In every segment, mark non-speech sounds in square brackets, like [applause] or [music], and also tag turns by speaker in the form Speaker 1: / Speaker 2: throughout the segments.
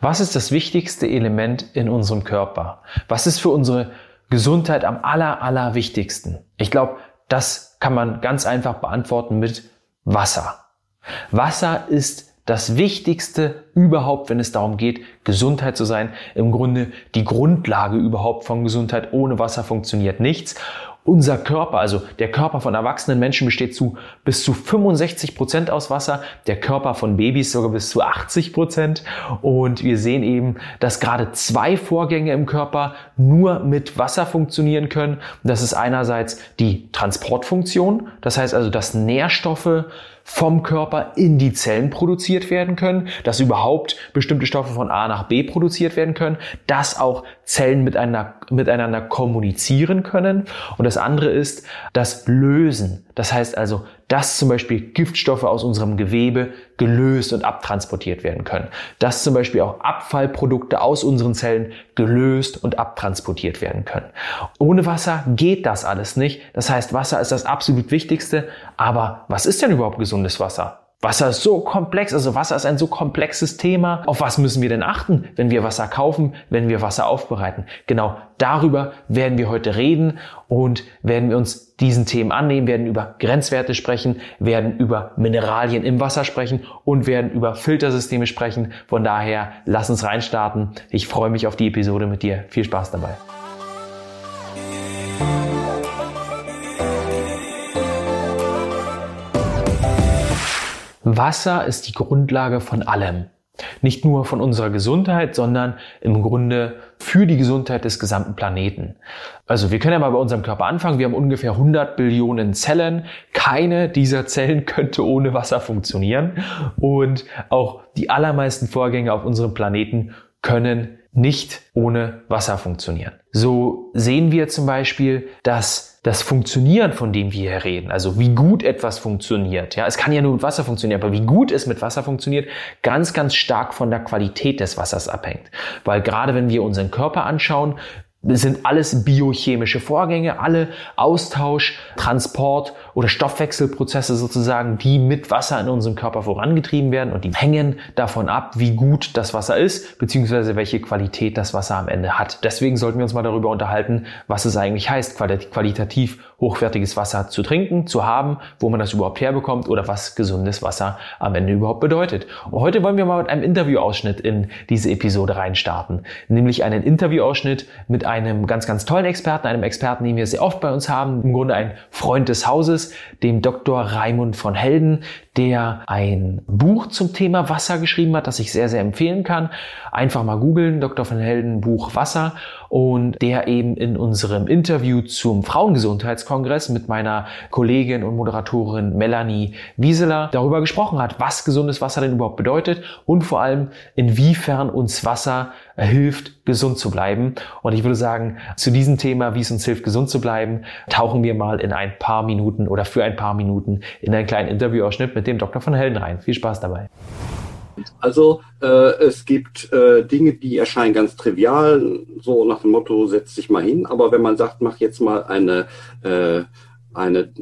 Speaker 1: Was ist das wichtigste Element in unserem Körper? Was ist für unsere Gesundheit am aller, aller wichtigsten? Ich glaube, das kann man ganz einfach beantworten mit Wasser. Wasser ist das Wichtigste überhaupt, wenn es darum geht, Gesundheit zu sein. Im Grunde die Grundlage überhaupt von Gesundheit. Ohne Wasser funktioniert nichts. Unser Körper, also der Körper von erwachsenen Menschen besteht zu bis zu 65 Prozent aus Wasser, der Körper von Babys sogar bis zu 80 Prozent. Und wir sehen eben, dass gerade zwei Vorgänge im Körper nur mit Wasser funktionieren können. Das ist einerseits die Transportfunktion, das heißt also, dass Nährstoffe vom Körper in die Zellen produziert werden können, dass überhaupt bestimmte Stoffe von A nach B produziert werden können, dass auch Zellen miteinander, miteinander kommunizieren können. Und das andere ist das Lösen. Das heißt also, dass zum Beispiel Giftstoffe aus unserem Gewebe gelöst und abtransportiert werden können. Dass zum Beispiel auch Abfallprodukte aus unseren Zellen gelöst und abtransportiert werden können. Ohne Wasser geht das alles nicht. Das heißt, Wasser ist das absolut Wichtigste. Aber was ist denn überhaupt gesundes Wasser? Wasser ist so komplex, also Wasser ist ein so komplexes Thema. Auf was müssen wir denn achten, wenn wir Wasser kaufen, wenn wir Wasser aufbereiten? Genau darüber werden wir heute reden und werden wir uns diesen Themen annehmen, werden über Grenzwerte sprechen, werden über Mineralien im Wasser sprechen und werden über Filtersysteme sprechen. Von daher, lass uns reinstarten. Ich freue mich auf die Episode mit dir. Viel Spaß dabei. Wasser ist die Grundlage von allem. Nicht nur von unserer Gesundheit, sondern im Grunde für die Gesundheit des gesamten Planeten. Also wir können ja mal bei unserem Körper anfangen. Wir haben ungefähr 100 Billionen Zellen. Keine dieser Zellen [laughs] könnte ohne Wasser funktionieren. Und auch die allermeisten Vorgänge auf unserem Planeten können nicht ohne Wasser funktionieren. So sehen wir zum Beispiel, dass das Funktionieren, von dem wir hier reden, also wie gut etwas funktioniert, ja, es kann ja nur mit Wasser funktionieren, aber wie gut es mit Wasser funktioniert, ganz, ganz stark von der Qualität des Wassers abhängt. Weil gerade wenn wir unseren Körper anschauen, sind alles biochemische Vorgänge, alle Austausch, Transport oder Stoffwechselprozesse sozusagen, die mit Wasser in unserem Körper vorangetrieben werden und die hängen davon ab, wie gut das Wasser ist, beziehungsweise welche Qualität das Wasser am Ende hat. Deswegen sollten wir uns mal darüber unterhalten, was es eigentlich heißt, qualitativ hochwertiges Wasser zu trinken, zu haben, wo man das überhaupt herbekommt oder was gesundes Wasser am Ende überhaupt bedeutet. Und heute wollen wir mal mit einem Interviewausschnitt in diese Episode reinstarten, nämlich einen Interviewausschnitt mit ganz, ganz tollen Experten, einem Experten, den wir sehr oft bei uns haben, im Grunde ein Freund des Hauses, dem Dr. Raimund von Helden, der ein Buch zum Thema Wasser geschrieben hat, das ich sehr, sehr empfehlen kann. Einfach mal googeln, Dr. von Helden Buch Wasser und der eben in unserem Interview zum Frauengesundheitskongress mit meiner Kollegin und Moderatorin Melanie Wieseler darüber gesprochen hat, was gesundes Wasser denn überhaupt bedeutet und vor allem inwiefern uns Wasser hilft, gesund zu bleiben. Und ich würde sagen, zu diesem Thema, wie es uns hilft, gesund zu bleiben, tauchen wir mal in ein paar Minuten oder für ein paar Minuten in einen kleinen Interviewausschnitt mit dem Dr. von Helden rein. Viel Spaß dabei.
Speaker 2: Also äh, es gibt äh, Dinge, die erscheinen ganz trivial, so nach dem Motto, setz dich mal hin. Aber wenn man sagt, mach jetzt mal eine, äh, eine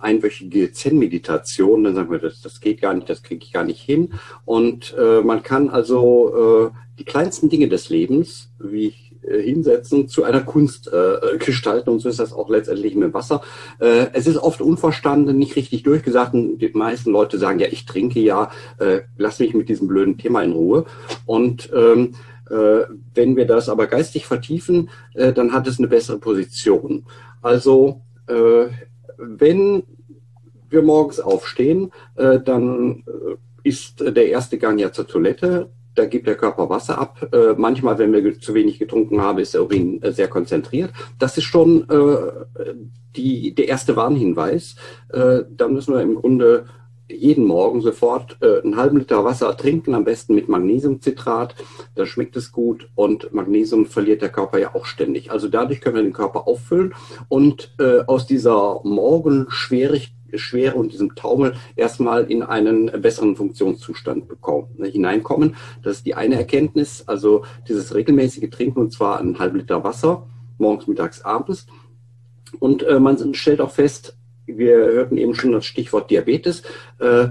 Speaker 2: einwöchige Zen-Meditation, dann sagen wir, das, das geht gar nicht, das kriege ich gar nicht hin. Und äh, man kann also äh, die kleinsten Dinge des Lebens, wie äh, hinsetzen, zu einer Kunst äh, gestalten. Und so ist das auch letztendlich mit Wasser. Äh, es ist oft unverstanden, nicht richtig durchgesagt. Und die meisten Leute sagen, ja, ich trinke ja, äh, lass mich mit diesem blöden Thema in Ruhe. Und ähm, äh, wenn wir das aber geistig vertiefen, äh, dann hat es eine bessere Position. Also äh, wenn wir morgens aufstehen, äh, dann äh, ist der erste Gang ja zur Toilette da gibt der Körper Wasser ab. Äh, manchmal, wenn wir zu wenig getrunken haben, ist der Urin äh, sehr konzentriert. Das ist schon äh, die, der erste Warnhinweis. Äh, da müssen wir im Grunde jeden Morgen sofort äh, einen halben Liter Wasser trinken, am besten mit Magnesiumcitrat. Da schmeckt es gut und Magnesium verliert der Körper ja auch ständig. Also dadurch können wir den Körper auffüllen und äh, aus dieser Morgenschwierigkeit Schwere und diesem Taumel erstmal in einen besseren Funktionszustand bekommen, ne, hineinkommen. Das ist die eine Erkenntnis, also dieses regelmäßige Trinken und zwar einen halben Liter Wasser, morgens, mittags, abends. Und äh, man stellt auch fest, wir hörten eben schon das Stichwort Diabetes, äh, äh,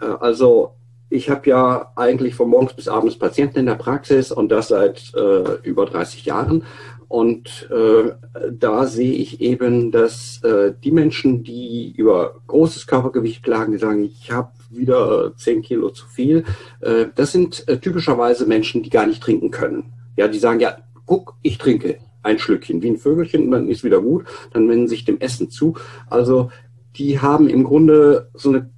Speaker 2: also ich habe ja eigentlich von morgens bis abends Patienten in der Praxis und das seit äh, über 30 Jahren. Und da sehe ich eben, dass die Menschen, die über großes Körpergewicht klagen, die sagen, ich habe wieder 10 Kilo zu viel, das sind typischerweise Menschen, die gar nicht trinken können. Ja, die sagen, ja, guck, ich trinke ein Schlückchen, wie ein Vögelchen, und dann ist wieder gut, dann wenden sich dem Essen zu. Also die haben im Grunde so eine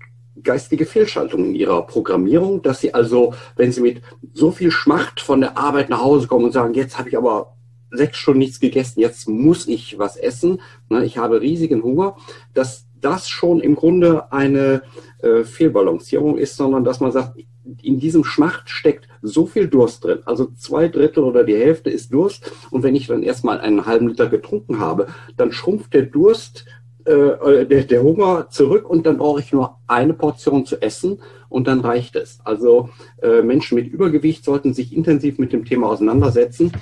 Speaker 2: geistige Fehlschaltung in ihrer Programmierung, dass sie also, wenn sie mit so viel Schmacht von der Arbeit nach Hause kommen und sagen, jetzt habe ich aber sechs Stunden nichts gegessen, jetzt muss ich was essen, ne, ich habe riesigen Hunger, dass das schon im Grunde eine äh, Fehlbalancierung ist, sondern dass man sagt, in diesem Schmacht steckt so viel Durst drin. Also zwei Drittel oder die Hälfte ist Durst. Und wenn ich dann erstmal einen halben Liter getrunken habe, dann schrumpft der Durst, äh, äh der, der Hunger zurück und dann brauche ich nur eine Portion zu essen und dann reicht es. Also äh, Menschen mit Übergewicht sollten sich intensiv mit dem Thema auseinandersetzen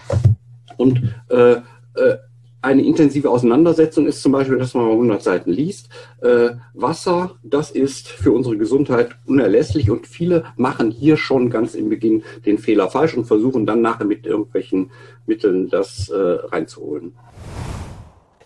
Speaker 2: und äh, äh, eine intensive Auseinandersetzung ist zum Beispiel, dass man mal 100 Seiten liest. Äh, Wasser, das ist für unsere Gesundheit unerlässlich und viele machen hier schon ganz im Beginn den Fehler falsch und versuchen dann nachher mit irgendwelchen Mitteln das äh, reinzuholen.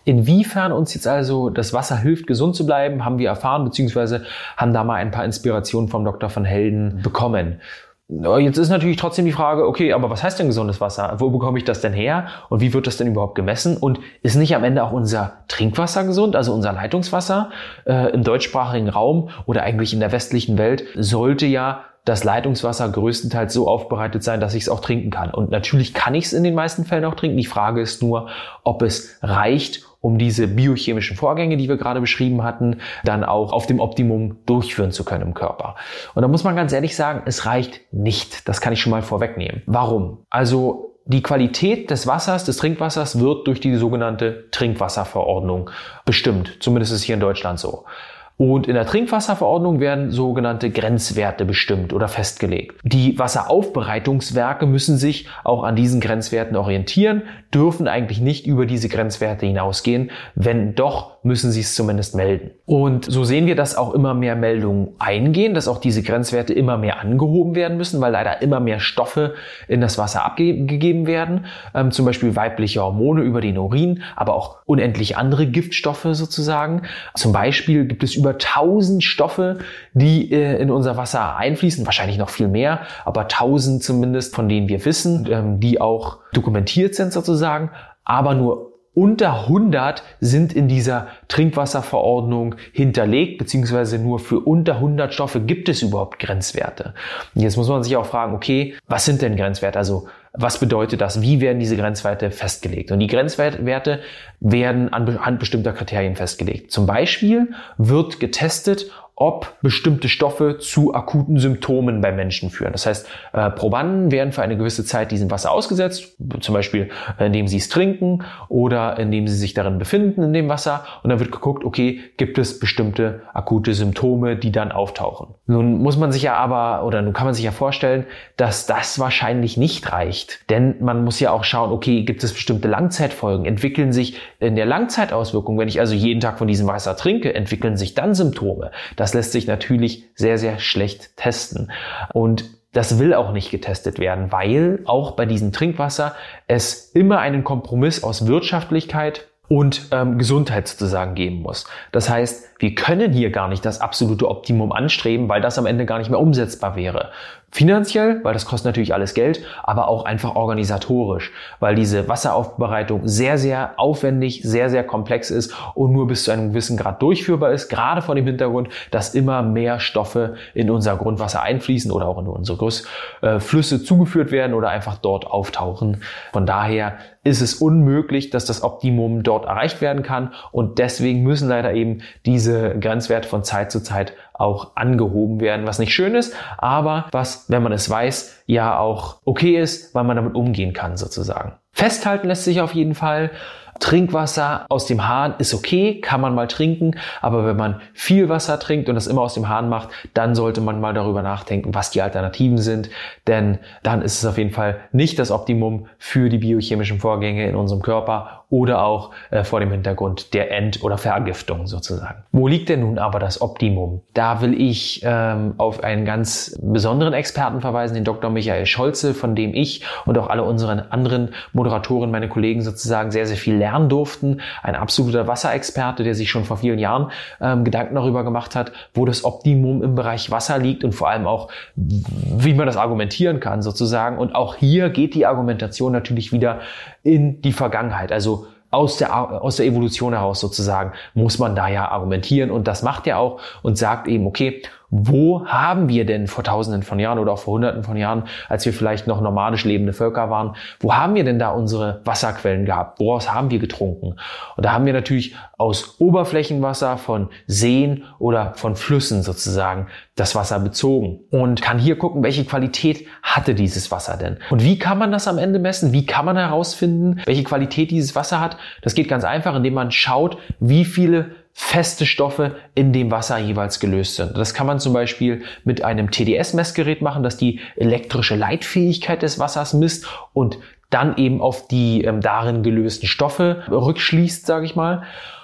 Speaker 1: Inwiefern uns jetzt also das Wasser hilft, gesund zu bleiben, haben wir erfahren, beziehungsweise haben da mal ein paar Inspirationen vom Dr. von Helden bekommen. Jetzt ist natürlich trotzdem die Frage, okay, aber was heißt denn gesundes Wasser? Wo bekomme ich das denn her? Und wie wird das denn überhaupt gemessen? Und ist nicht am Ende auch unser Trinkwasser gesund, also unser Leitungswasser äh, im deutschsprachigen Raum oder eigentlich in der westlichen Welt sollte ja das Leitungswasser größtenteils so aufbereitet sein, dass ich es auch trinken kann. Und natürlich kann ich es in den meisten Fällen auch trinken. Die Frage ist nur, ob es reicht, um diese biochemischen Vorgänge, die wir gerade beschrieben hatten, dann auch auf dem Optimum durchführen zu können im Körper. Und da muss man ganz ehrlich sagen, es reicht nicht. Das kann ich schon mal vorwegnehmen. Warum? Also die Qualität des Wassers, des Trinkwassers wird durch die sogenannte Trinkwasserverordnung bestimmt. Zumindest ist es hier in Deutschland so. Und in der Trinkwasserverordnung werden sogenannte Grenzwerte bestimmt oder festgelegt. Die Wasseraufbereitungswerke müssen sich auch an diesen Grenzwerten orientieren, dürfen eigentlich nicht über diese Grenzwerte hinausgehen. Wenn doch, müssen sie es zumindest melden. Und so sehen wir, dass auch immer mehr Meldungen eingehen, dass auch diese Grenzwerte immer mehr angehoben werden müssen, weil leider immer mehr Stoffe in das Wasser abgegeben werden. Ähm, zum Beispiel weibliche Hormone über den Urin, aber auch unendlich andere Giftstoffe sozusagen. Zum Beispiel gibt es über 1000 Stoffe, die äh, in unser Wasser einfließen, wahrscheinlich noch viel mehr, aber 1000 zumindest, von denen wir wissen, ähm, die auch dokumentiert sind sozusagen, aber nur unter 100 sind in dieser Trinkwasserverordnung hinterlegt, beziehungsweise nur für unter 100 Stoffe gibt es überhaupt Grenzwerte. Und jetzt muss man sich auch fragen, okay, was sind denn Grenzwerte? Also was bedeutet das? Wie werden diese Grenzwerte festgelegt? Und die Grenzwerte werden an bestimmter Kriterien festgelegt. Zum Beispiel wird getestet, ob bestimmte Stoffe zu akuten Symptomen bei Menschen führen. Das heißt, äh, Probanden werden für eine gewisse Zeit diesem Wasser ausgesetzt, zum Beispiel äh, indem sie es trinken oder indem sie sich darin befinden in dem Wasser. Und dann wird geguckt, okay, gibt es bestimmte akute Symptome, die dann auftauchen. Nun muss man sich ja aber, oder nun kann man sich ja vorstellen, dass das wahrscheinlich nicht reicht. Denn man muss ja auch schauen, okay, gibt es bestimmte Langzeitfolgen? Entwickeln sich in der Langzeitauswirkung, wenn ich also jeden Tag von diesem Wasser trinke, entwickeln sich dann Symptome? Das das lässt sich natürlich sehr, sehr schlecht testen. Und das will auch nicht getestet werden, weil auch bei diesem Trinkwasser es immer einen Kompromiss aus Wirtschaftlichkeit und ähm, Gesundheit sozusagen geben muss. Das heißt, wir können hier gar nicht das absolute Optimum anstreben, weil das am Ende gar nicht mehr umsetzbar wäre. Finanziell, weil das kostet natürlich alles Geld, aber auch einfach organisatorisch, weil diese Wasseraufbereitung sehr, sehr aufwendig, sehr, sehr komplex ist und nur bis zu einem gewissen Grad durchführbar ist, gerade vor dem Hintergrund, dass immer mehr Stoffe in unser Grundwasser einfließen oder auch in unsere äh, Flüsse zugeführt werden oder einfach dort auftauchen. Von daher ist es unmöglich, dass das Optimum dort erreicht werden kann und deswegen müssen leider eben diese Grenzwerte von Zeit zu Zeit auch angehoben werden, was nicht schön ist, aber was, wenn man es weiß, ja auch okay ist, weil man damit umgehen kann sozusagen. Festhalten lässt sich auf jeden Fall, Trinkwasser aus dem Hahn ist okay, kann man mal trinken, aber wenn man viel Wasser trinkt und das immer aus dem Hahn macht, dann sollte man mal darüber nachdenken, was die Alternativen sind, denn dann ist es auf jeden Fall nicht das Optimum für die biochemischen Vorgänge in unserem Körper oder auch äh, vor dem Hintergrund der End- oder Vergiftung sozusagen. Wo liegt denn nun aber das Optimum? Da will ich ähm, auf einen ganz besonderen Experten verweisen, den Dr. Michael Scholze, von dem ich und auch alle unseren anderen Moderatoren, meine Kollegen sozusagen sehr, sehr viel lernen durften. Ein absoluter Wasserexperte, der sich schon vor vielen Jahren ähm, Gedanken darüber gemacht hat, wo das Optimum im Bereich Wasser liegt und vor allem auch, wie man das argumentieren kann sozusagen. Und auch hier geht die Argumentation natürlich wieder in die Vergangenheit. Also aus der, aus der Evolution heraus sozusagen muss man da ja argumentieren und das macht er auch und sagt eben, okay, wo haben wir denn vor tausenden von Jahren oder auch vor hunderten von Jahren, als wir vielleicht noch nomadisch lebende Völker waren, wo haben wir denn da unsere Wasserquellen gehabt? Woraus haben wir getrunken? Und da haben wir natürlich aus Oberflächenwasser von Seen oder von Flüssen sozusagen das Wasser bezogen und kann hier gucken, welche Qualität hatte dieses Wasser denn? Und wie kann man das am Ende messen? Wie kann man herausfinden, welche Qualität dieses Wasser hat? Das geht ganz einfach, indem man schaut, wie viele feste Stoffe in dem Wasser jeweils gelöst sind. Das kann man zum Beispiel mit einem TDS-Messgerät machen, das die elektrische Leitfähigkeit des Wassers misst und dann eben auf die ähm, darin gelösten Stoffe rückschließt, sage ich mal.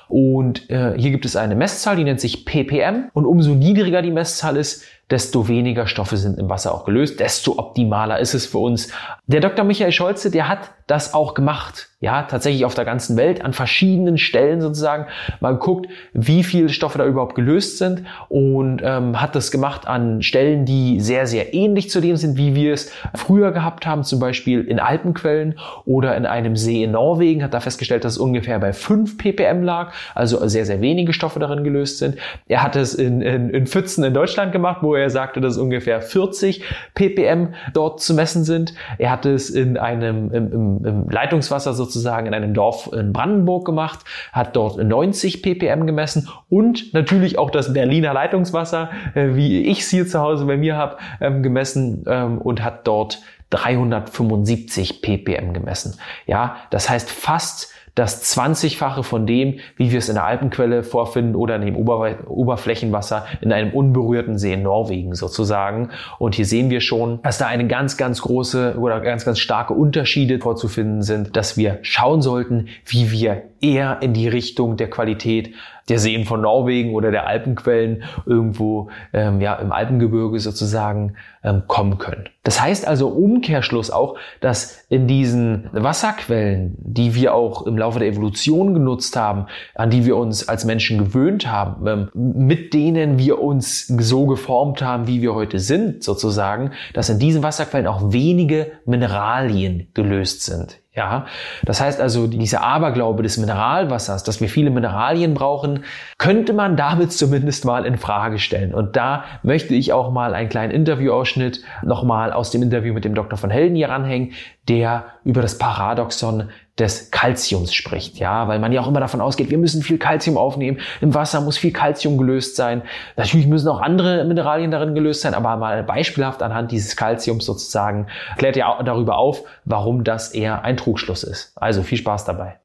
Speaker 1: Und äh, hier gibt es eine Messzahl, die nennt sich ppm. Und umso niedriger die Messzahl ist, desto weniger Stoffe sind im Wasser auch gelöst, desto optimaler ist es für uns. Der Dr. Michael Scholze, der hat das auch gemacht. Ja, tatsächlich auf der ganzen Welt, an verschiedenen Stellen sozusagen, mal geguckt, wie viele Stoffe da überhaupt gelöst sind und ähm, hat das gemacht an Stellen, die sehr, sehr ähnlich zu dem sind, wie wir es früher gehabt haben, zum Beispiel in Alpenquellen oder in einem See in Norwegen, hat da festgestellt, dass es ungefähr bei 5 ppm lag, also sehr, sehr wenige Stoffe darin gelöst sind. Er hat es in, in, in Pfützen in Deutschland gemacht, wo er sagte, dass ungefähr 40 ppm dort zu messen sind. Er hat es in einem im, im im Leitungswasser sozusagen in einem Dorf in Brandenburg gemacht, hat dort 90 ppm gemessen und natürlich auch das Berliner Leitungswasser, äh, wie ich es hier zu Hause bei mir habe, ähm, gemessen ähm, und hat dort 375 ppm gemessen. Ja, das heißt fast das 20-fache von dem, wie wir es in der Alpenquelle vorfinden oder in dem Ober Oberflächenwasser in einem unberührten See in Norwegen sozusagen. Und hier sehen wir schon, dass da eine ganz, ganz große oder ganz, ganz starke Unterschiede vorzufinden sind, dass wir schauen sollten, wie wir eher in die Richtung der Qualität der Seen von Norwegen oder der Alpenquellen irgendwo ähm, ja, im Alpengebirge sozusagen ähm, kommen können. Das heißt also Umkehrschluss auch, dass in diesen Wasserquellen, die wir auch im Laufe der Evolution genutzt haben, an die wir uns als Menschen gewöhnt haben, ähm, mit denen wir uns so geformt haben, wie wir heute sind sozusagen, dass in diesen Wasserquellen auch wenige Mineralien gelöst sind. Ja, das heißt also, dieser Aberglaube des Mineralwassers, dass wir viele Mineralien brauchen, könnte man damit [laughs] zumindest mal in Frage stellen. Und da möchte ich auch mal einen kleinen Interviewausschnitt nochmal aus dem Interview mit dem Dr. von Helden hier ranhängen, der über das Paradoxon des Kalziums spricht, ja, weil man ja auch immer davon ausgeht, wir müssen viel Kalzium aufnehmen, im Wasser muss viel Kalzium gelöst sein. Natürlich müssen auch andere Mineralien darin gelöst sein, aber mal beispielhaft anhand dieses Kalziums sozusagen klärt er darüber auf, warum das eher ein Trugschluss ist. Also viel Spaß dabei.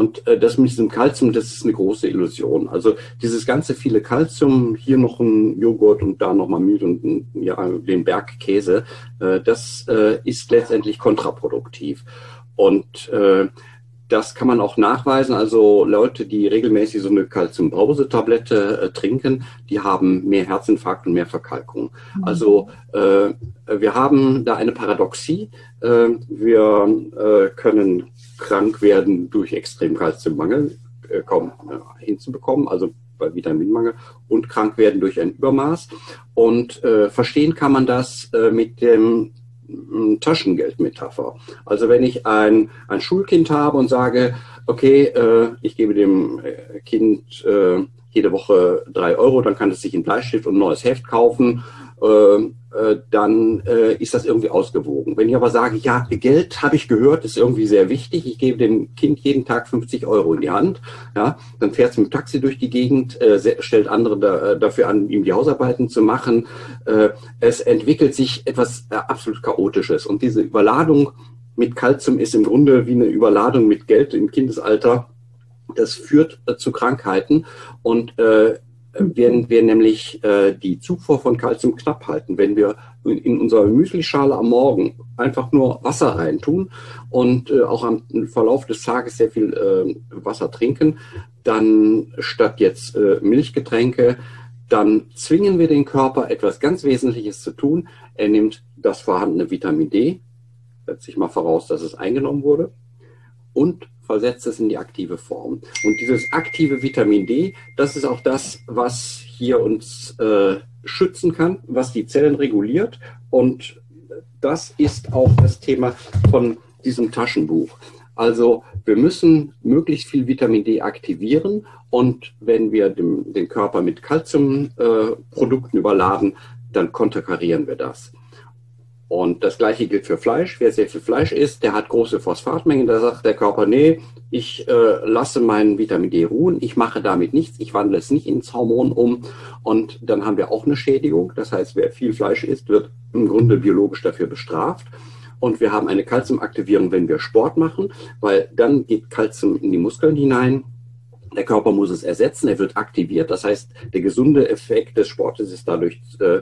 Speaker 2: Und äh, das mit diesem Kalzium, das ist eine große Illusion. Also dieses ganze viele Kalzium, hier noch ein Joghurt und da nochmal Milch und ja, den Berg Käse, äh, das äh, ist letztendlich kontraproduktiv. Und äh, das kann man auch nachweisen. Also Leute, die regelmäßig so eine Calciumbrause-Tablette äh, trinken, die haben mehr Herzinfarkt und mehr Verkalkung. Mhm. Also äh, wir haben da eine Paradoxie. Äh, wir äh, können krank werden durch extrem Kalziummangel, äh, kaum äh, hinzubekommen, also bei Vitaminmangel und krank werden durch ein Übermaß. Und verstehen kann man das mit dem Taschengeldmetapher. Also wenn ich ein, ein Schulkind habe und sage, okay, äh, ich gebe dem äh, Kind äh, jede Woche drei Euro, dann kann es sich einen Bleistift und ein neues Heft kaufen dann äh, ist das irgendwie ausgewogen. Wenn ich aber sage, ja, Geld habe ich gehört, ist irgendwie sehr wichtig, ich gebe dem Kind jeden Tag 50 Euro in die Hand, ja, dann fährt es mit dem Taxi durch die Gegend, äh, stellt andere da, äh, dafür an, ihm die Hausarbeiten zu machen. Äh, es entwickelt sich etwas äh, absolut Chaotisches und diese Überladung mit Kalzium ist im Grunde wie eine Überladung mit Geld im Kindesalter. Das führt äh, zu Krankheiten und äh, werden wir nämlich äh, die Zufuhr von Kalzium knapp halten, wenn wir in, unserer Müslischale am Morgen einfach nur Wasser reintun und äh, auch am Verlauf des Tages sehr viel äh, Wasser trinken, dann statt jetzt äh, Milchgetränke, dann zwingen wir den Körper etwas ganz Wesentliches zu tun. Er nimmt das vorhandene Vitamin D, setze ich mal voraus, dass es eingenommen wurde, und versetzt es in die aktive Form. Und dieses aktive Vitamin D, das ist auch das, was hier uns äh, schützen kann, was die Zellen reguliert. Und das ist auch das Thema von diesem Taschenbuch. Also wir müssen möglichst viel Vitamin D aktivieren und wenn wir dem, den Körper mit Kalziumprodukten äh, überladen, dann konterkarieren wir das. Und das gleiche gilt für Fleisch. Wer sehr viel Fleisch isst, der hat große Phosphatmengen. Da sagt der Körper, nee, ich äh, lasse meinen Vitamin D ruhen, ich mache damit nichts, ich wandle es nicht ins Hormon um. Und dann haben wir auch eine Schädigung. Das heißt, wer viel Fleisch isst, wird im Grunde biologisch dafür bestraft. Und wir haben eine Kalziumaktivierung, wenn wir Sport machen, weil dann geht Kalzium in die Muskeln hinein der Körper muss es ersetzen, er wird aktiviert. Das heißt, der gesunde Effekt des Sportes ist dadurch äh,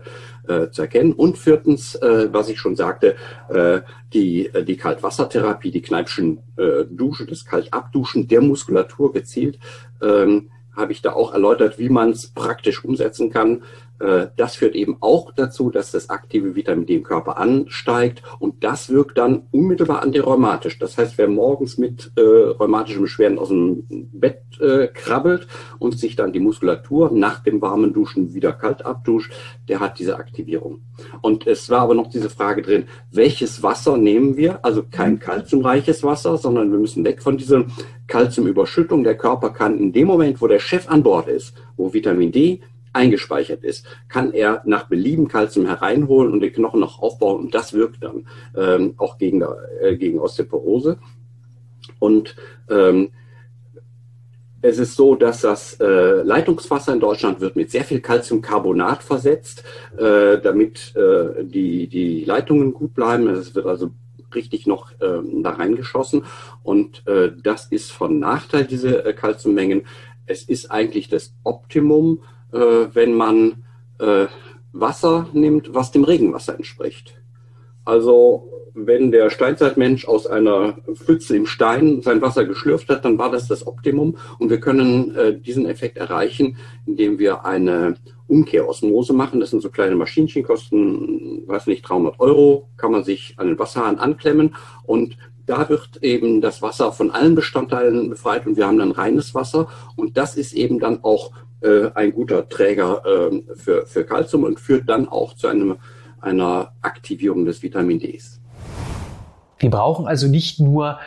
Speaker 2: äh, zu erkennen. Und viertens, äh, was ich schon sagte, äh, die, äh, die Kaltwassertherapie, die Kneipschen äh, Dusche, das Kaltabduschen der Muskulatur gezielt, ähm, habe ich da auch erläutert, wie man es praktisch umsetzen kann. Äh, das führt eben auch dazu, dass das aktive Vitamin D im Körper ansteigt und das wirkt dann unmittelbar antirheumatisch. Das heißt, wer morgens mit äh, rheumatischen Beschwerden aus dem Bett äh, krabbelt und sich dann die Muskulatur nach dem warmen Duschen wieder kalt abduscht, der hat diese Aktivierung. Und es war aber noch diese Frage drin, welches Wasser nehmen wir? Also kein kalziumreiches Wasser, sondern wir müssen weg von dieser Kalziumüberschüttung. Der Körper kann in dem Moment, wo der Chef an Bord ist, wo Vitamin D eingespeichert ist, kann er nach Belieben Kalzium hereinholen und den Knochen noch aufbauen und das wirkt dann ähm, auch gegen, äh, gegen Osteoporose. Und ähm, es ist so, dass das äh, Leitungswasser in Deutschland wird mit sehr viel Calciumcarbonat versetzt, äh, damit äh, die, die Leitungen gut bleiben. Es wird also richtig noch äh, da reingeschossen. Und äh, das ist von Nachteil, diese äh, Calciummengen. Es ist eigentlich das Optimum äh, wenn man äh, Wasser nimmt, was dem Regenwasser entspricht. Also wenn der Steinzeitmensch aus einer Pfütze im Stein sein Wasser geschlürft hat, dann war das das Optimum. Und wir können äh, diesen Effekt erreichen, indem wir eine Umkehrosmose machen. Das sind so kleine Maschinchen, kosten, weiß nicht, 300 Euro, kann man sich an den Wasserhahn anklemmen und da wird eben das Wasser von allen Bestandteilen befreit und wir haben dann reines Wasser und das ist eben dann auch äh, ein guter Träger äh, für, für Calcium und führt dann auch zu einem, einer Aktivierung des Vitamin Ds.
Speaker 1: Wir brauchen also nicht nur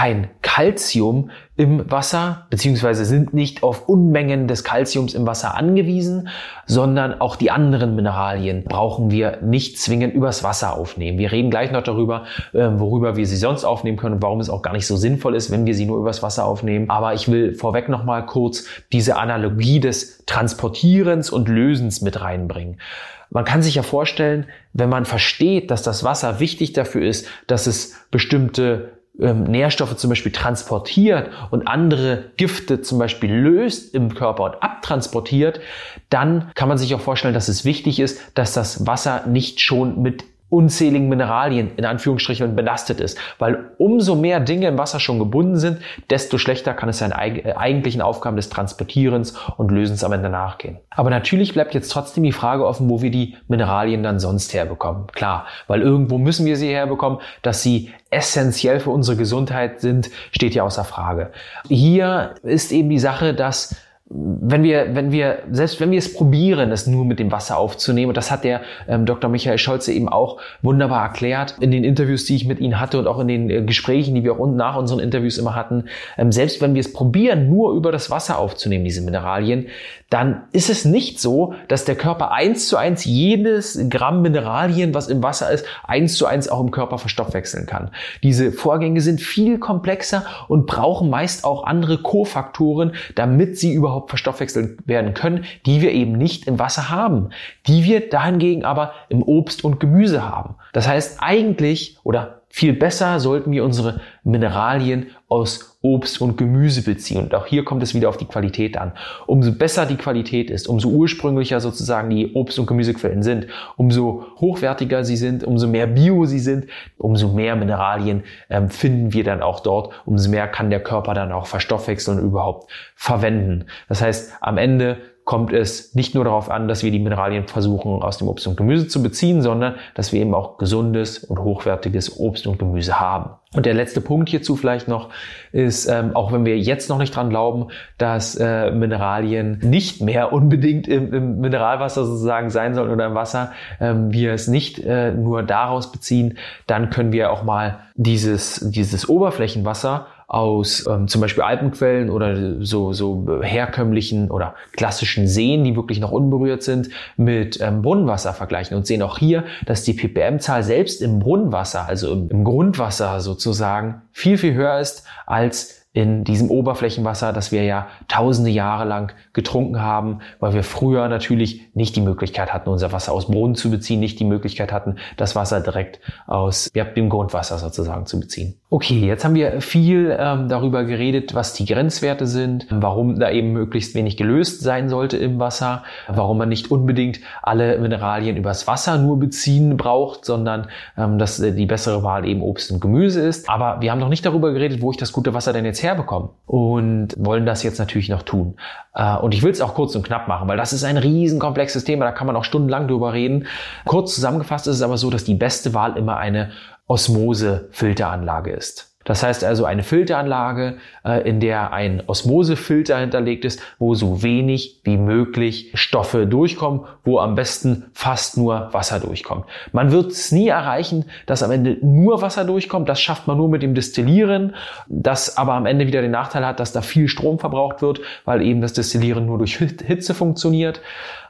Speaker 1: kein Calcium im Wasser, beziehungsweise sind nicht auf Unmengen des Calciums im Wasser angewiesen, sondern auch die anderen Mineralien brauchen wir nicht zwingend übers Wasser aufnehmen. Wir reden gleich noch darüber, ähm, worüber wir sie sonst aufnehmen können und warum es auch gar nicht so sinnvoll ist, wenn wir sie nur übers Wasser aufnehmen. Aber ich will vorweg noch mal kurz diese Analogie des Transportierens und Lösens mit reinbringen. Man kann sich ja vorstellen, wenn man versteht, dass das Wasser wichtig dafür ist, dass es bestimmte ähm, Nährstoffe zum Beispiel transportiert und andere Gifte zum Beispiel löst im Körper und abtransportiert, dann kann man sich auch vorstellen, dass es wichtig ist, dass das Wasser nicht schon mit unzähligen Mineralien in Anführungsstrichen belastet ist. Weil umso mehr Dinge im Wasser schon gebunden sind, desto schlechter kann es seinen äh, eigentlichen Aufgaben des Transportierens und Lösens am Ende nachgehen. Aber natürlich bleibt jetzt trotzdem die Frage offen, wo wir die Mineralien dann sonst herbekommen. Klar, weil irgendwo müssen wir sie herbekommen, dass sie essentiell für unsere Gesundheit sind, steht ja außer Frage. Hier ist eben die Sache, dass wenn wir, wenn wir, selbst wenn wir es probieren, es nur mit dem Wasser aufzunehmen, und das hat der ähm, Dr. Michael Scholze eben auch wunderbar erklärt in den Interviews, die ich mit ihm hatte und auch in den äh, Gesprächen, die wir auch nach unseren Interviews immer hatten, ähm, selbst wenn wir es probieren, nur über das Wasser aufzunehmen, diese Mineralien, dann ist es nicht so, dass der Körper eins zu eins jedes Gramm Mineralien, was im Wasser ist, eins zu eins auch im Körper verstoffwechseln kann. Diese Vorgänge sind viel komplexer und brauchen meist auch andere Kofaktoren, damit sie überhaupt verstoffwechselt werden können, die wir eben nicht im Wasser haben, die wir dahingegen aber im Obst und Gemüse haben. Das heißt eigentlich, oder viel besser sollten wir unsere Mineralien aus Obst und Gemüse beziehen. Und auch hier kommt es wieder auf die Qualität an. Umso besser die Qualität ist, umso ursprünglicher sozusagen die Obst- und Gemüsequellen sind, umso hochwertiger sie sind, umso mehr Bio sie sind, umso mehr Mineralien ähm, finden wir dann auch dort, umso mehr kann der Körper dann auch verstoffwechseln und überhaupt verwenden. Das heißt, am Ende kommt es nicht nur darauf an, dass wir die Mineralien versuchen aus dem Obst und Gemüse zu beziehen, sondern dass wir eben auch gesundes und hochwertiges Obst und Gemüse haben. Und der letzte Punkt hierzu vielleicht noch ist, ähm, auch wenn wir jetzt noch nicht dran glauben, dass äh, Mineralien nicht mehr unbedingt im, im, Mineralwasser sozusagen sein sollen oder im Wasser, ähm, wir es nicht äh, nur daraus beziehen, dann können wir auch mal dieses, dieses Oberflächenwasser aus ähm, zum Beispiel Alpenquellen oder so, so herkömmlichen oder klassischen Seen, die wirklich noch unberührt sind, mit ähm, Brunnenwasser vergleichen und sehen auch hier, dass die ppm-Zahl selbst im Brunnenwasser, also im, im Grundwasser sozusagen, viel, viel höher ist als in diesem Oberflächenwasser, das wir ja tausende Jahre lang getrunken haben, weil wir früher natürlich nicht die Möglichkeit hatten, unser Wasser aus Brunnen zu beziehen, nicht die Möglichkeit hatten, das Wasser direkt aus ja, dem Grundwasser sozusagen zu beziehen. Okay, jetzt haben wir viel ähm, darüber geredet, was die Grenzwerte sind, warum da eben möglichst wenig gelöst sein sollte im Wasser, warum man nicht unbedingt alle Mineralien übers Wasser nur beziehen braucht, sondern ähm, dass äh, die bessere Wahl eben Obst und Gemüse ist. Aber wir haben noch nicht darüber geredet, wo ich das gute Wasser denn jetzt herbekommen und wollen das jetzt natürlich noch tun. Äh, und ich will es auch kurz und knapp machen, weil das ist ein riesenkomplexes Thema, da kann man auch stundenlang drüber reden. Kurz zusammengefasst ist es aber so, dass die beste Wahl immer eine Osmose-Filteranlage ist. Das heißt also eine Filteranlage, äh, in der ein Osmosefilter hinterlegt ist, wo so wenig wie möglich Stoffe durchkommen, wo am besten fast nur Wasser durchkommt. Man wird es nie erreichen, dass am Ende nur Wasser durchkommt. Das schafft man nur mit dem Destillieren, das aber am Ende wieder den Nachteil hat, dass da viel Strom verbraucht wird, weil eben das Destillieren nur durch Hitze funktioniert.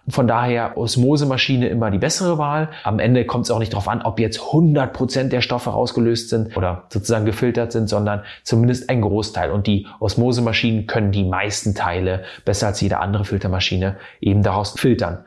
Speaker 1: Von daher Osmosemaschine immer die bessere Wahl. Am Ende kommt es auch nicht darauf an, ob jetzt 100 Prozent der Stoffe rausgelöst sind oder sozusagen gefiltert sind, sondern zumindest ein Großteil. Und die Osmosemaschinen können die meisten Teile besser als jede andere Filtermaschine eben daraus filtern.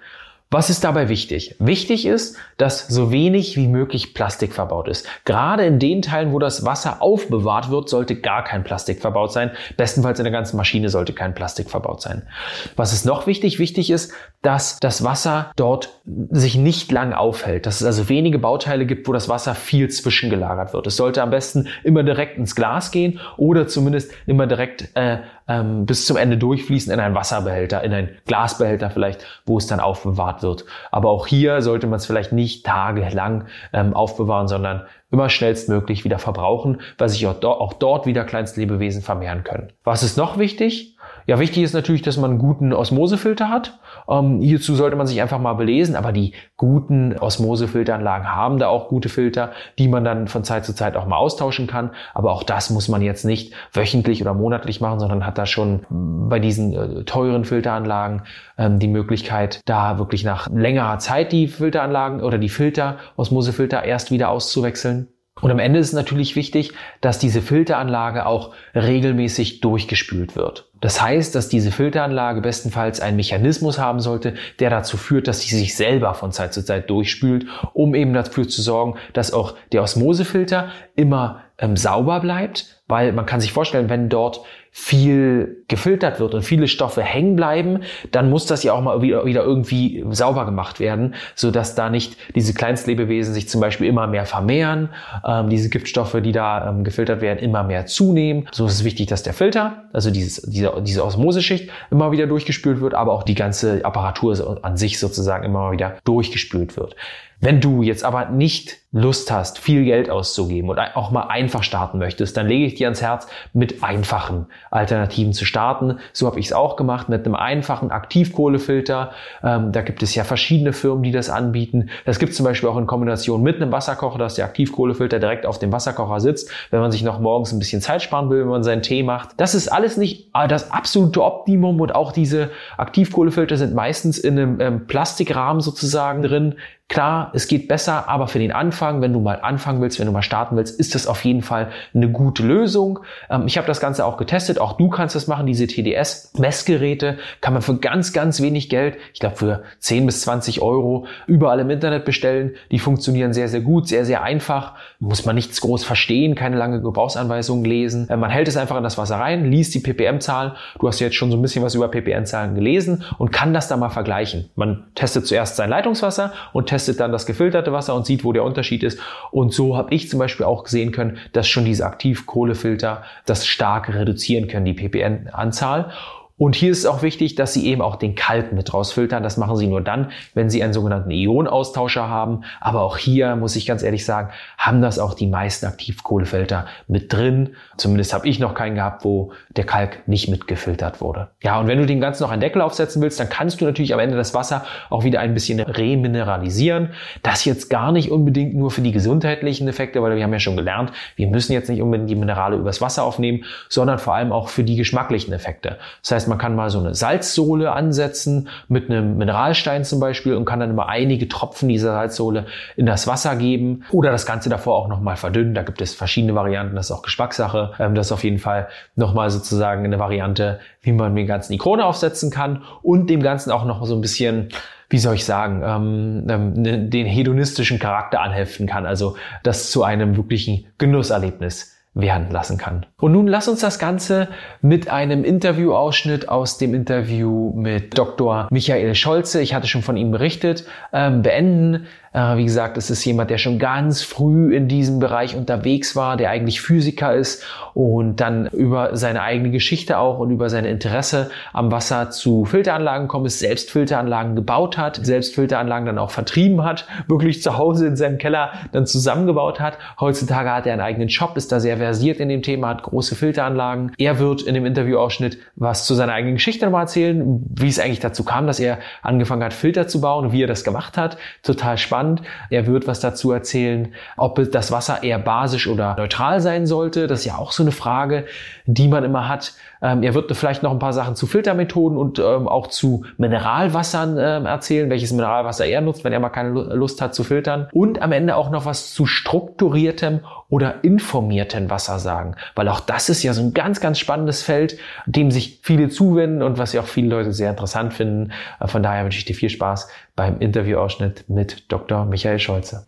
Speaker 1: Was ist dabei wichtig? Wichtig ist, dass so wenig wie möglich Plastik verbaut ist. Gerade in den Teilen, wo das Wasser aufbewahrt wird, sollte gar kein Plastik verbaut sein. Bestenfalls in der ganzen Maschine sollte kein Plastik verbaut sein. Was ist noch wichtig? Wichtig ist, dass das Wasser dort sich nicht lang aufhält. Dass es also wenige Bauteile gibt, wo das Wasser viel zwischengelagert wird. Es sollte am besten immer direkt ins Glas gehen oder zumindest immer direkt äh, ähm, bis zum Ende durchfließen in einen Wasserbehälter, in einen Glasbehälter vielleicht, wo es dann aufbewahrt wird. Aber auch hier sollte man es vielleicht nicht tagelang ähm, aufbewahren, sondern immer schnellstmöglich wieder verbrauchen, weil sich auch, do auch dort wieder Kleinstlebewesen vermehren können. Was ist noch wichtig? Ja, wichtig ist natürlich, dass man einen guten Osmosefilter hat. Ähm, hierzu sollte man sich einfach mal belesen, aber die guten Osmosefilteranlagen haben da auch gute Filter, die man dann von Zeit zu Zeit auch mal austauschen kann. Aber auch das muss man jetzt nicht wöchentlich oder monatlich machen, sondern hat da schon bei diesen äh, teuren Filteranlagen ähm, die Möglichkeit, da wirklich nach längerer Zeit die Filteranlagen oder die Filter, Osmosefilter erst wieder auszuwechseln. Und am Ende ist es natürlich wichtig, dass diese Filteranlage auch regelmäßig durchgespült wird. Das heißt, dass diese Filteranlage bestenfalls einen Mechanismus haben sollte, der dazu führt, dass sie sich selber von Zeit zu Zeit durchspült, um eben dafür zu sorgen, dass auch der Osmosefilter immer ähm, sauber bleibt, weil man kann sich vorstellen, wenn dort viel gefiltert wird und viele Stoffe hängen bleiben, dann muss das ja auch mal wieder, wieder irgendwie sauber gemacht werden, so dass da nicht diese Kleinstlebewesen sich zum Beispiel immer mehr vermehren, ähm, diese Giftstoffe, die da ähm, gefiltert werden, immer mehr zunehmen. So ist es wichtig, dass der Filter, also dieses, diese, diese Osmoseschicht immer wieder durchgespült wird, aber auch die ganze Apparatur an sich sozusagen immer wieder durchgespült wird. Wenn du jetzt aber nicht Lust hast, viel Geld auszugeben und auch mal einfach starten möchtest, dann lege ich dir ans Herz, mit einfachen Alternativen zu starten. So habe ich es auch gemacht mit einem einfachen Aktivkohlefilter. Ähm, da gibt es ja verschiedene Firmen, die das anbieten. Das gibt es zum Beispiel auch in Kombination mit einem Wasserkocher, dass der Aktivkohlefilter direkt auf dem Wasserkocher sitzt, wenn man sich noch morgens ein bisschen Zeit sparen will, wenn man seinen Tee macht. Das ist alles nicht ah, das absolute Optimum und auch diese Aktivkohlefilter sind meistens in einem ähm, Plastikrahmen sozusagen drin. Klar, es geht besser, aber für den Anfang, wenn du mal anfangen willst, wenn du mal starten willst, ist das auf jeden Fall eine gute Lösung. Ähm, ich habe das Ganze auch getestet. Auch du kannst das machen. Diese TDS-Messgeräte kann man für ganz, ganz wenig Geld, ich glaube für 10 bis 20 Euro, überall im Internet bestellen. Die funktionieren sehr, sehr gut, sehr, sehr einfach. Muss man nichts groß verstehen, keine lange Gebrauchsanweisungen lesen. Äh, man hält es einfach in das Wasser rein, liest die ppm-Zahlen. Du hast jetzt schon so ein bisschen was über ppm-Zahlen gelesen und kann das dann mal vergleichen. Man testet zuerst sein Leitungswasser und testet dann das gefilterte Wasser und sieht, wo der Unterschied ist. Und so habe ich zum Beispiel auch gesehen können, dass schon diese Aktivkohlefilter das stark reduzieren können, die ppm-Anzahl. Und hier ist es auch wichtig, dass Sie eben auch den Kalk mit rausfiltern. Das machen Sie nur dann, wenn Sie einen sogenannten Ionenaustauscher haben. Aber auch hier muss ich ganz ehrlich sagen, haben das auch die meisten Aktivkohlefilter mit drin. Zumindest habe ich noch keinen gehabt, wo der Kalk nicht mitgefiltert wurde. Ja, und wenn du dem Ganzen noch einen Deckel aufsetzen willst, dann kannst du natürlich am Ende das Wasser auch wieder ein bisschen remineralisieren. Das jetzt gar nicht unbedingt nur für die gesundheitlichen Effekte, weil wir haben ja schon gelernt, wir müssen jetzt nicht unbedingt die Minerale übers Wasser aufnehmen, sondern vor allem auch für die geschmacklichen Effekte. Das heißt, man kann mal so eine Salzsohle ansetzen mit einem Mineralstein zum Beispiel und kann dann immer einige Tropfen dieser Salzsohle in das Wasser geben oder das Ganze davor auch nochmal verdünnen. Da gibt es verschiedene Varianten, das ist auch Geschmackssache. Ähm, das ist auf jeden Fall nochmal sozusagen eine Variante, wie man den ganzen die Krone aufsetzen kann und dem Ganzen auch noch so ein bisschen wie soll ich sagen, ähm, ähm ne, den hedonistischen Charakter anheften kann. Also das zu einem wirklichen Genusserlebnis werden lassen kann. Und nun lass uns das Ganze mit einem Interviewausschnitt aus dem Interview mit Dr. Michael Scholze, ich hatte schon von ihm berichtet, ähm, beenden. Äh, wie gesagt, es ist jemand, der schon ganz früh in diesem Bereich unterwegs war, der eigentlich Physiker ist und dann über seine eigene Geschichte auch und über seine Interesse am Wasser zu Filteranlagen kommt, ist, selbst Filteranlagen gebaut hat, selbst Filteranlagen dann auch vertrieben hat, [laughs] wirklich zu Hause in seinem Keller dann zusammengebaut hat. Heutzutage hat er einen eigenen Shop, ist da sehr versiert in dem Thema, hat große Filteranlagen. Er wird in dem Interviewausschnitt was zu seiner eigenen Geschichte nochmal erzählen, wie es eigentlich dazu kam, dass er angefangen hat, Filter zu bauen, wie er das gemacht hat. Total spannend spannend. Er wird was dazu erzählen, ob das Wasser eher basisch oder neutral sein sollte. Das ist ja auch so eine Frage, die man immer hat. Ähm, er wird vielleicht noch ein paar Sachen zu Filtermethoden und ähm, auch zu Mineralwassern ähm, erzählen, welches Mineralwasser er nutzt, wenn er mal keine Lust hat zu filtern. Und am Ende auch noch was zu strukturiertem oder informiertem Wasser sagen. Weil auch das ist ja so ein ganz, ganz spannendes Feld, dem sich viele zuwenden und was ja auch viele Leute sehr interessant finden. Äh, von daher wünsche ich dir viel Spaß beim Interviewausschnitt mit Dr. Michael Scholze.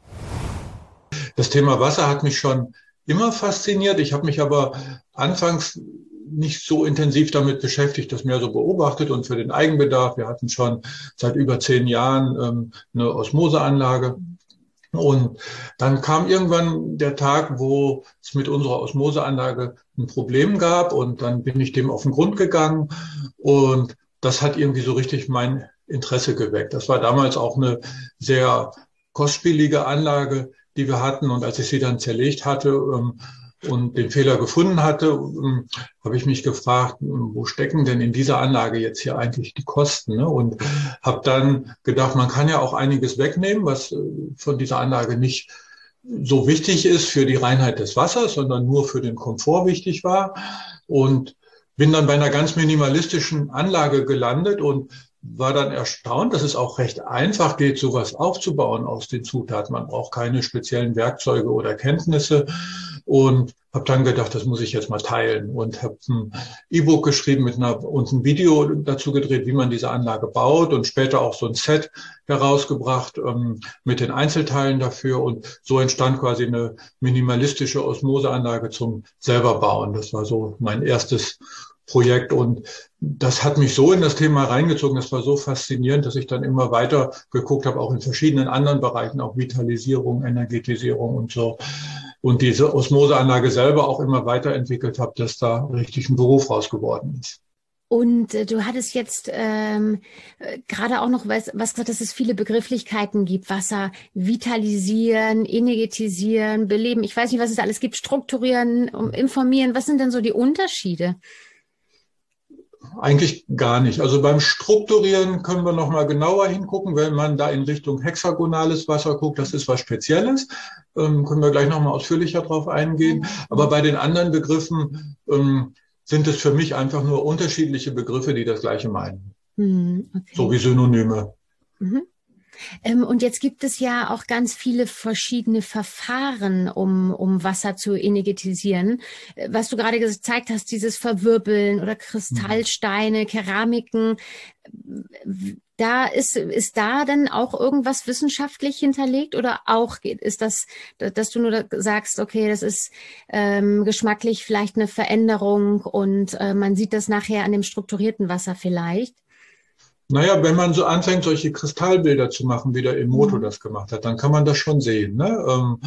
Speaker 3: Das Thema Wasser hat mich schon immer fasziniert. Ich habe mich aber anfangs nicht so intensiv damit beschäftigt, das mehr so beobachtet und für den Eigenbedarf. Wir hatten schon seit über zehn Jahren ähm, eine Osmoseanlage. Und dann kam irgendwann der Tag, wo es mit unserer Osmoseanlage ein Problem gab und dann bin ich dem auf den Grund gegangen und das hat irgendwie so richtig mein Interesse geweckt. Das war damals auch eine sehr kostspielige Anlage, die wir hatten. Und als ich sie dann zerlegt hatte ähm, und den Fehler gefunden hatte, ähm, habe ich mich gefragt, ähm, wo stecken denn in dieser Anlage jetzt hier eigentlich die Kosten? Ne? Und habe dann gedacht, man kann ja auch einiges wegnehmen, was äh, von dieser Anlage nicht so wichtig ist für die Reinheit des Wassers, sondern nur für den Komfort wichtig war. Und bin dann bei einer ganz minimalistischen Anlage gelandet und war dann erstaunt, dass es auch recht einfach geht, sowas aufzubauen aus den Zutaten. Man braucht keine speziellen Werkzeuge oder Kenntnisse und habe dann gedacht, das muss ich jetzt mal teilen und habe ein E-Book geschrieben mit einer und ein Video dazu gedreht, wie man diese Anlage baut und später auch so ein Set herausgebracht ähm, mit den Einzelteilen dafür und so entstand quasi eine minimalistische Osmoseanlage zum selber bauen. Das war so mein erstes Projekt und das hat mich so in das Thema reingezogen, das war so faszinierend, dass ich dann immer weiter geguckt habe, auch in verschiedenen anderen Bereichen, auch Vitalisierung, Energetisierung und so. Und diese Osmoseanlage selber auch immer weiterentwickelt habe, dass da richtig ein Beruf raus geworden ist.
Speaker 4: Und äh, du hattest jetzt ähm, äh, gerade auch noch was, was gesagt, dass es viele Begrifflichkeiten gibt. Wasser vitalisieren, energetisieren, beleben. Ich weiß nicht, was es alles gibt. Strukturieren, informieren. Was sind denn so die Unterschiede?
Speaker 3: Eigentlich gar nicht. Also beim Strukturieren können wir noch mal genauer hingucken, wenn man da in Richtung hexagonales Wasser guckt. Das ist was Spezielles. Ähm, können wir gleich noch mal ausführlicher drauf eingehen. Aber bei den anderen Begriffen ähm, sind es für mich einfach nur unterschiedliche Begriffe, die das Gleiche meinen. Mhm, okay. So wie Synonyme.
Speaker 4: Mhm. Ähm, und jetzt gibt es ja auch ganz viele verschiedene Verfahren, um, um Wasser zu energetisieren. Äh, was du gerade gezeigt hast, dieses Verwirbeln oder Kristallsteine, Keramiken. Da ist, ist da dann auch irgendwas wissenschaftlich hinterlegt oder auch ist das, dass du nur sagst, okay, das ist ähm, geschmacklich vielleicht eine Veränderung und äh, man sieht das nachher an dem strukturierten Wasser vielleicht?
Speaker 3: Naja, wenn man so anfängt, solche Kristallbilder zu machen, wie der Emoto mhm. das gemacht hat, dann kann man das schon sehen, ne? Ähm,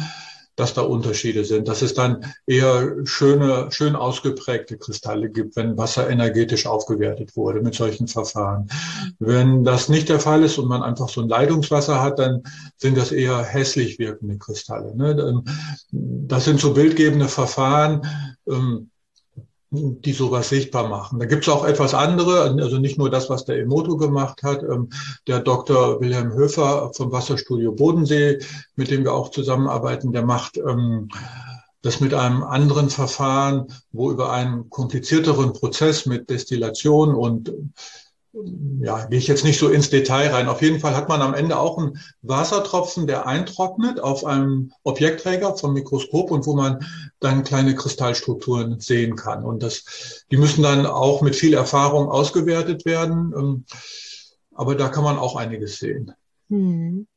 Speaker 3: dass da Unterschiede sind, dass es dann eher schöne, schön ausgeprägte Kristalle gibt, wenn Wasser energetisch aufgewertet wurde mit solchen Verfahren. Wenn das nicht der Fall ist und man einfach so ein Leitungswasser hat, dann sind das eher hässlich wirkende Kristalle. Ne? Das sind so bildgebende Verfahren, ähm, die sowas sichtbar machen. Da gibt es auch etwas andere, also nicht nur das, was der Emoto gemacht hat. Ähm, der Dr. Wilhelm Höfer vom Wasserstudio Bodensee, mit dem wir auch zusammenarbeiten, der macht ähm, das mit einem anderen Verfahren, wo über einen komplizierteren Prozess mit Destillation und ja, gehe ich jetzt nicht so ins Detail rein. Auf jeden Fall hat man am Ende auch einen Wassertropfen, der eintrocknet auf einem Objektträger vom Mikroskop und wo man dann kleine Kristallstrukturen sehen kann. Und das, die müssen dann auch mit viel Erfahrung ausgewertet werden. Ähm, aber da kann man auch einiges sehen. Hm.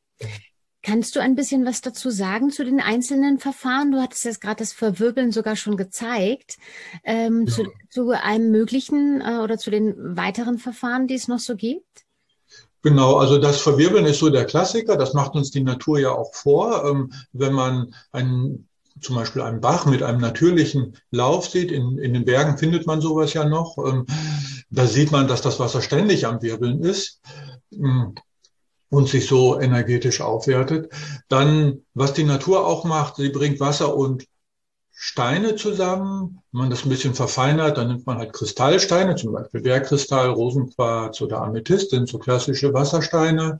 Speaker 4: Kannst du ein bisschen was dazu sagen zu den einzelnen Verfahren? Du hattest jetzt gerade das Verwirbeln sogar schon gezeigt. Ähm, ja. zu, zu, einem möglichen äh, oder zu den weiteren Verfahren, die es noch so gibt?
Speaker 3: Genau, also das Verwirbeln ist so der Klassiker. Das macht uns die Natur ja auch vor. Ähm, wenn man einen, zum Beispiel einen Bach mit einem natürlichen Lauf sieht, in, in den Bergen findet man sowas ja noch. Ähm, da sieht man, dass das Wasser ständig am Wirbeln ist. Und sich so energetisch aufwertet. Dann, was die Natur auch macht, sie bringt Wasser und Steine zusammen. Wenn man das ein bisschen verfeinert, dann nimmt man halt Kristallsteine, zum Beispiel Bergkristall, Rosenquarz oder Amethyst, sind so klassische Wassersteine.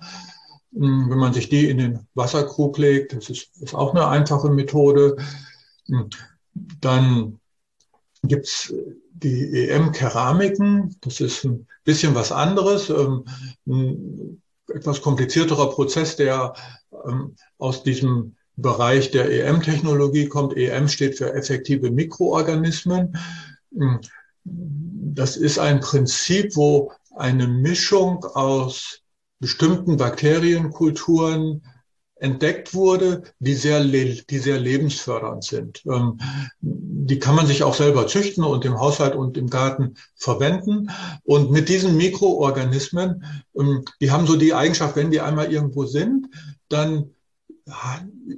Speaker 3: Hm, wenn man sich die in den Wasserkrug legt, das ist, ist auch eine einfache Methode. Hm, dann gibt's die EM-Keramiken, das ist ein bisschen was anderes. Ähm, etwas komplizierterer Prozess, der ähm, aus diesem Bereich der EM-Technologie kommt. EM steht für effektive Mikroorganismen. Hm, das ist ein Prinzip, wo eine Mischung aus bestimmten Bakterienkulturen entdeckt wurde, die sehr, die sehr lebensfördernd sind. Ähm, die kann man sich auch selber züchten und im Haushalt und im Garten verwenden. Und mit diesen Mikroorganismen, ähm, die haben so die Eigenschaft, wenn die einmal irgendwo sind, dann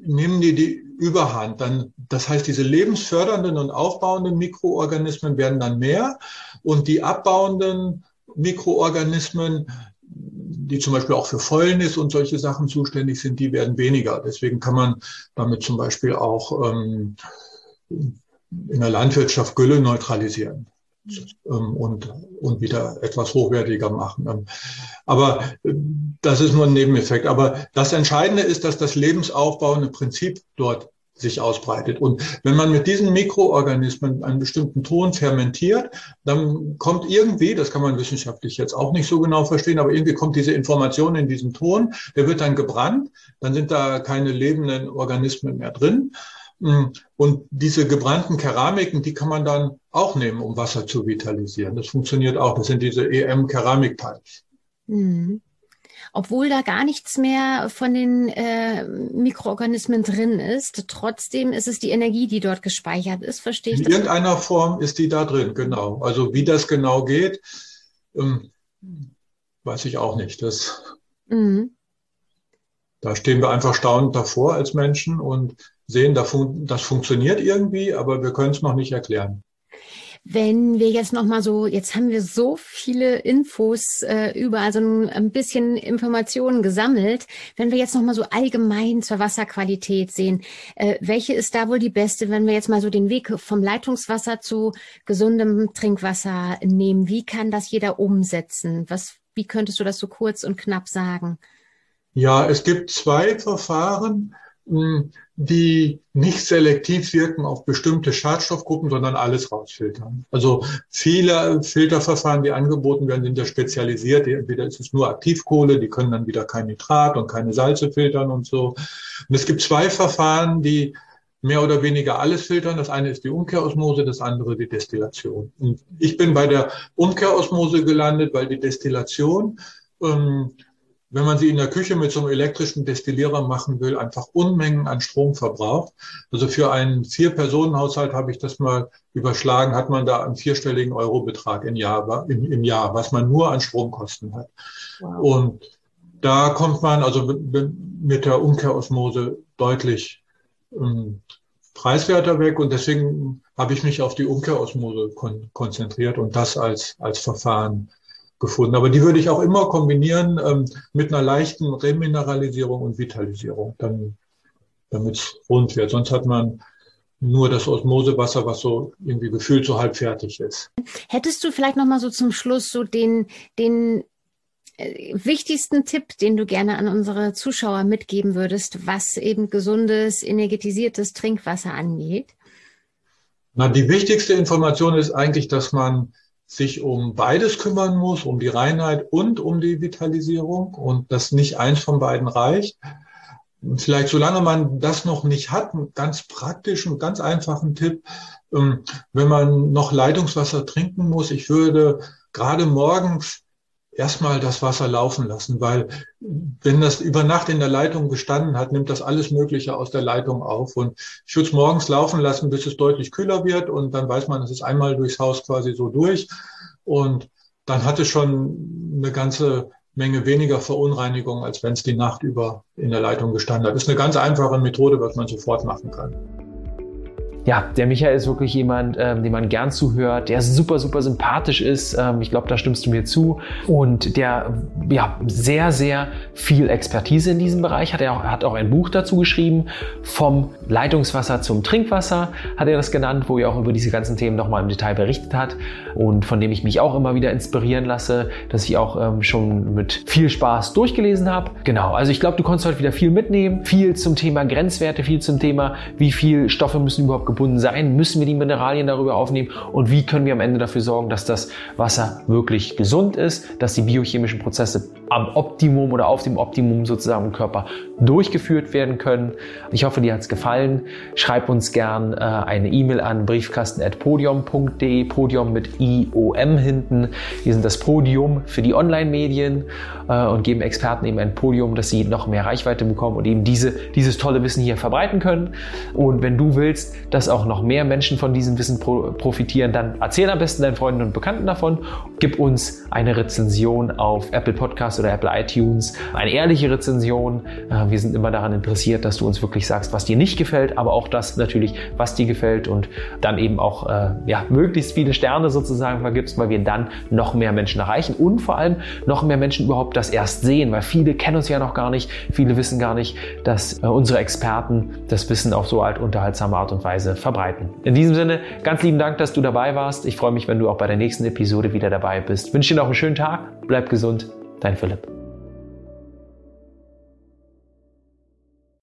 Speaker 3: nehmen die die Überhand. Dann, das heißt, diese lebensfördernden und aufbauenden Mikroorganismen werden dann mehr und die abbauenden Mikroorganismen die zum Beispiel auch für Fäulnis und solche Sachen zuständig sind, die werden weniger. Deswegen kann man damit zum Beispiel auch ähm, in der Landwirtschaft Gülle neutralisieren ähm, und, und wieder etwas hochwertiger machen. Ähm, aber äh, das ist nur ein Nebeneffekt. Aber das Entscheidende ist, dass das lebensaufbauende Prinzip dort sich ausbreitet. Und wenn man mit diesen Mikroorganismen einen bestimmten Ton fermentiert, dann kommt irgendwie, das kann man wissenschaftlich jetzt auch nicht so genau verstehen, aber irgendwie kommt diese Information in diesen Ton, der wird dann gebrannt, dann sind da keine lebenden Organismen mehr drin. Und diese gebrannten Keramiken, die kann man dann auch nehmen, um Wasser zu vitalisieren. Das funktioniert auch. Das sind diese EM-Keramikteils. Mhm
Speaker 4: obwohl da gar nichts mehr von den äh, Mikroorganismen drin ist. Trotzdem ist es die Energie, die dort gespeichert ist. Verstehe ich?
Speaker 3: In irgendeiner Form ist die da drin, genau. Also wie das genau geht, ähm, weiß ich auch nicht. Das, mhm. Da stehen wir einfach staunend davor als Menschen und sehen, das funktioniert irgendwie, aber wir können es noch nicht erklären.
Speaker 4: Wenn wir jetzt nochmal so, jetzt haben wir so viele Infos äh, über, also ein, ein bisschen Informationen gesammelt. Wenn wir jetzt nochmal so allgemein zur Wasserqualität sehen, äh, welche ist da wohl die beste, wenn wir jetzt mal so den Weg vom Leitungswasser zu gesundem Trinkwasser nehmen? Wie kann das jeder umsetzen? Was, wie könntest du das so kurz und knapp sagen?
Speaker 3: Ja, es gibt zwei Verfahren, die nicht selektiv wirken auf bestimmte Schadstoffgruppen, sondern alles rausfiltern. Also viele Filterverfahren, die angeboten werden, sind ja spezialisiert. Entweder ist es nur Aktivkohle, die können dann wieder kein Nitrat und keine Salze filtern und so. Und es gibt zwei Verfahren, die mehr oder weniger alles filtern. Das eine ist die Umkehrosmose, das andere die Destillation. Und ich bin bei der Umkehrosmose gelandet, weil die Destillation ähm, wenn man sie in der Küche mit so einem elektrischen Destillierer machen will, einfach Unmengen an Strom verbraucht. Also für einen Vier-Personen-Haushalt habe ich das mal überschlagen, hat man da einen vierstelligen Eurobetrag im Jahr, im, im Jahr, was man nur an Stromkosten hat. Wow. Und da kommt man also mit der Umkehrosmose deutlich ähm, preiswerter weg und deswegen habe ich mich auf die Umkehrosmose kon konzentriert und das als, als Verfahren gefunden. Aber die würde ich auch immer kombinieren ähm, mit einer leichten Remineralisierung und Vitalisierung, dann, damit es rund wird. Sonst hat man nur das Osmosewasser, was so irgendwie gefühlt so halb fertig ist.
Speaker 4: Hättest du vielleicht noch mal so zum Schluss so den, den äh, wichtigsten Tipp, den du gerne an unsere Zuschauer mitgeben würdest, was eben gesundes, energetisiertes Trinkwasser angeht?
Speaker 3: Na, die wichtigste Information ist eigentlich, dass man sich um beides kümmern muss, um die Reinheit und um die Vitalisierung und dass nicht eins von beiden reicht. Vielleicht solange man das noch nicht hat, einen ganz praktischen, ganz einfachen Tipp, ähm, wenn man noch Leitungswasser trinken muss, ich würde gerade morgens erstmal das Wasser laufen lassen, weil wenn das über Nacht in der Leitung gestanden hat, nimmt das alles Mögliche aus der Leitung auf. Und ich würde es morgens laufen lassen, bis es deutlich kühler wird und dann weiß man, es ist einmal durchs Haus quasi so durch. Und dann hat es schon eine ganze Menge weniger Verunreinigung, als wenn es die Nacht über in der Leitung gestanden hat. Das ist eine ganz einfache Methode, was man sofort machen kann
Speaker 1: ja, der Michael ist wirklich jemand, ähm, dem man gern zuhört, der super, super sympathisch ist. Ähm, ich glaube, da stimmst du mir zu. Und der ja sehr, sehr viel Expertise in diesem Bereich hat. Er hat auch ein Buch dazu geschrieben, vom Leitungswasser zum Trinkwasser, hat er das genannt, wo er auch über diese ganzen Themen nochmal im Detail berichtet hat und von dem ich mich auch immer wieder inspirieren lasse, dass ich auch ähm, schon mit viel Spaß durchgelesen habe. Genau, also ich glaube, du konntest heute wieder viel mitnehmen. Viel zum Thema Grenzwerte, viel zum Thema, wie viel Stoffe müssen überhaupt gebunden sein? Müssen wir die Mineralien darüber aufnehmen? Und wie können wir am Ende dafür sorgen, dass das Wasser wirklich gesund ist, dass die biochemischen Prozesse am Optimum oder auf dem Optimum sozusagen im Körper durchgeführt werden können? Ich hoffe, dir hat es gefallen. Schreib uns gern äh, eine E-Mail an briefkasten.podium.de, Podium mit IOM hinten. Wir sind das Podium für die Online-Medien äh, und geben Experten eben ein Podium, dass sie noch mehr Reichweite bekommen und eben diese, dieses tolle Wissen hier verbreiten können. Und wenn du willst, dass auch noch mehr Menschen von diesem Wissen profitieren, dann erzähl am besten deinen Freunden und Bekannten davon. Gib uns eine Rezension auf Apple Podcast oder Apple iTunes, eine ehrliche Rezension. Äh, wir sind immer daran interessiert, dass du uns wirklich sagst, was dir nicht gefällt, aber auch das natürlich, was dir gefällt und dann eben auch äh, ja, möglichst viele Sterne sozusagen vergibst, weil wir dann noch mehr Menschen erreichen und vor allem noch mehr Menschen überhaupt das erst sehen, weil viele kennen uns ja noch gar nicht, viele wissen gar nicht, dass äh, unsere Experten das Wissen auf so alt unterhaltsame Art und Weise verbreiten. In diesem Sinne, ganz lieben Dank, dass du dabei warst. Ich freue mich, wenn du auch bei der nächsten Episode wieder dabei bist. Ich wünsche dir noch einen schönen Tag, bleib gesund, dein Philipp.